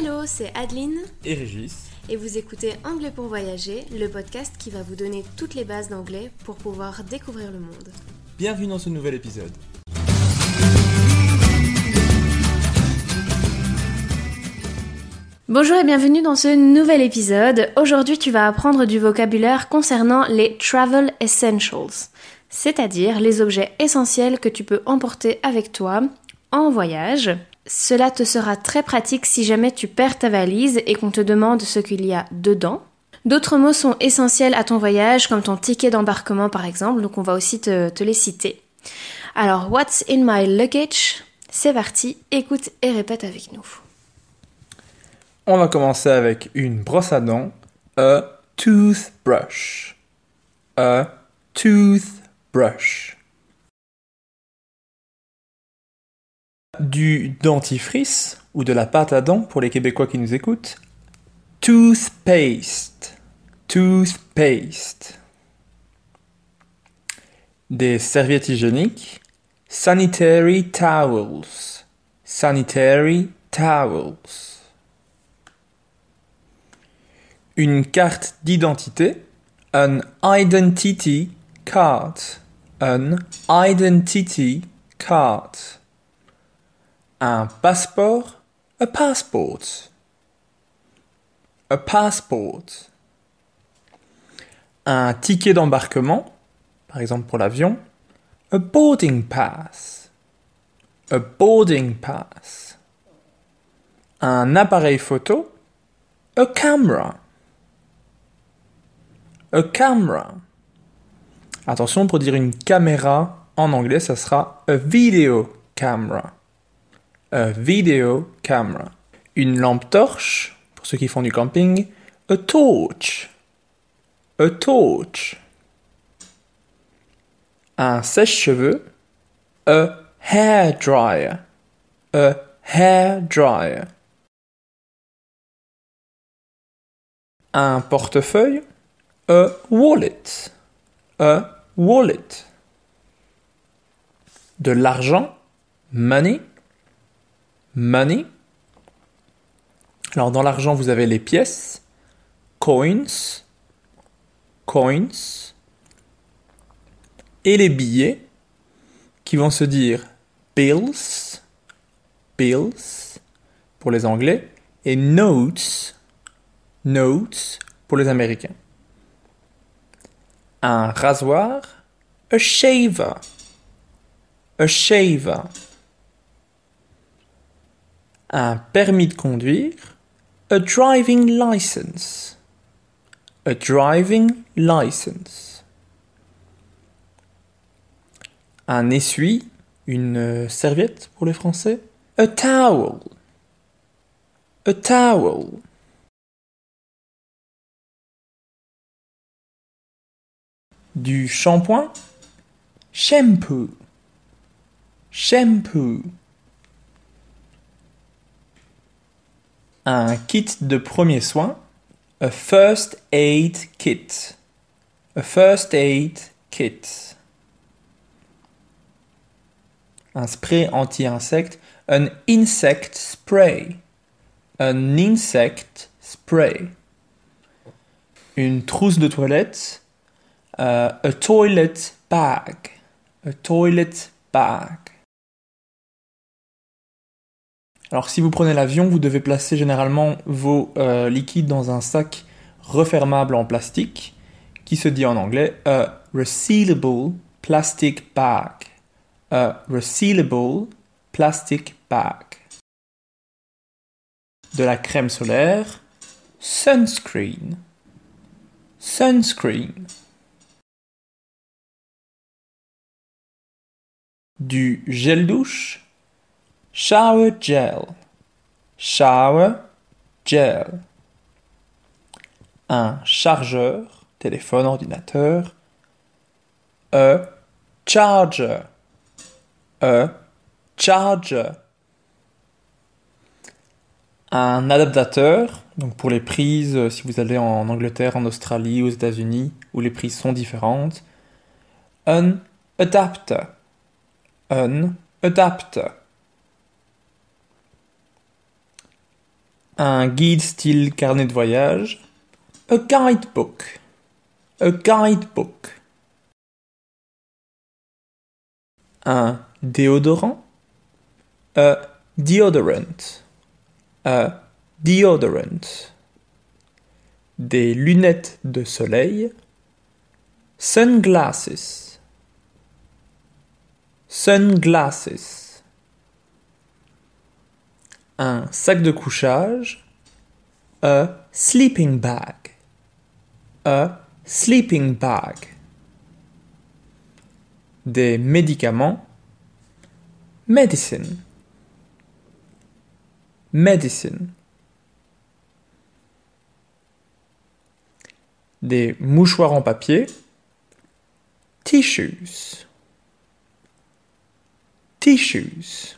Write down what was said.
Hello, c'est Adeline et Régis. et vous écoutez Anglais pour voyager, le podcast qui va vous donner toutes les bases d'anglais pour pouvoir découvrir le monde. Bienvenue dans ce nouvel épisode. Bonjour et bienvenue dans ce nouvel épisode. Aujourd'hui, tu vas apprendre du vocabulaire concernant les travel essentials, c'est-à-dire les objets essentiels que tu peux emporter avec toi en voyage. Cela te sera très pratique si jamais tu perds ta valise et qu'on te demande ce qu'il y a dedans. D'autres mots sont essentiels à ton voyage, comme ton ticket d'embarquement par exemple, donc on va aussi te, les citer. Alors, what's in my luggage? C'est parti, écoute et répète avec nous. On va commencer avec une brosse à dents, a toothbrush. A toothbrush. Du dentifrice ou de la pâte à dents pour les Québécois qui nous écoutent. Toothpaste. Toothpaste. Des serviettes hygiéniques. Sanitary towels. Sanitary towels. Une carte d'identité. An identity card. An identity card. Un passeport. A passport. A passport. Un ticket d'embarquement, par exemple pour l'avion. A boarding pass. A boarding pass. Un appareil photo. A camera. A camera. Attention, pour dire une caméra en anglais, ça sera a video camera. A video camera. Une lampe torche, pour ceux qui font du camping. A torch. A torch. Un sèche-cheveux. A hair dryer. A hair dryer. Un portefeuille. A wallet. A wallet. De l'argent. Money. Money. Alors dans l'argent, vous avez les pièces. Coins. Coins. Et les billets qui vont se dire bills. Bills pour les Anglais. Et notes. Notes pour les Américains. Un rasoir. A shaver. A shaver. Un permis de conduire. A driving license. A driving license. Un essuie. Une euh, serviette pour les Français. A towel. A towel. Du shampoing. shampoo, shampoo. Un kit de premiers soins, a first aid kit, a first aid kit. Un spray anti-insecte, an insect spray, an insect spray. Une trousse de toilette, uh, a toilet bag, a toilet bag. Alors si vous prenez l'avion, vous devez placer généralement vos euh, liquides dans un sac refermable en plastique qui se dit en anglais a resealable plastic bag. A resealable plastic bag. De la crème solaire, sunscreen. Sunscreen. Du gel douche, shower gel. Shower gel. Un chargeur, téléphone, ordinateur. A charger. A charger. Un adaptateur, donc pour les prises, euh, si vous allez en Angleterre, en Australie, aux États-Unis, où les prises sont différentes. Un adapter. Un adapter. Un guide style carnet de voyage. A guidebook. A guidebook. Un déodorant. A deodorant. A deodorant. Des lunettes de soleil. Sunglasses. Sunglasses. Un sac de couchage. A sleeping bag. A sleeping bag. Des médicaments. Medicine. Medicine. Des mouchoirs en papier. Tissues. Tissues.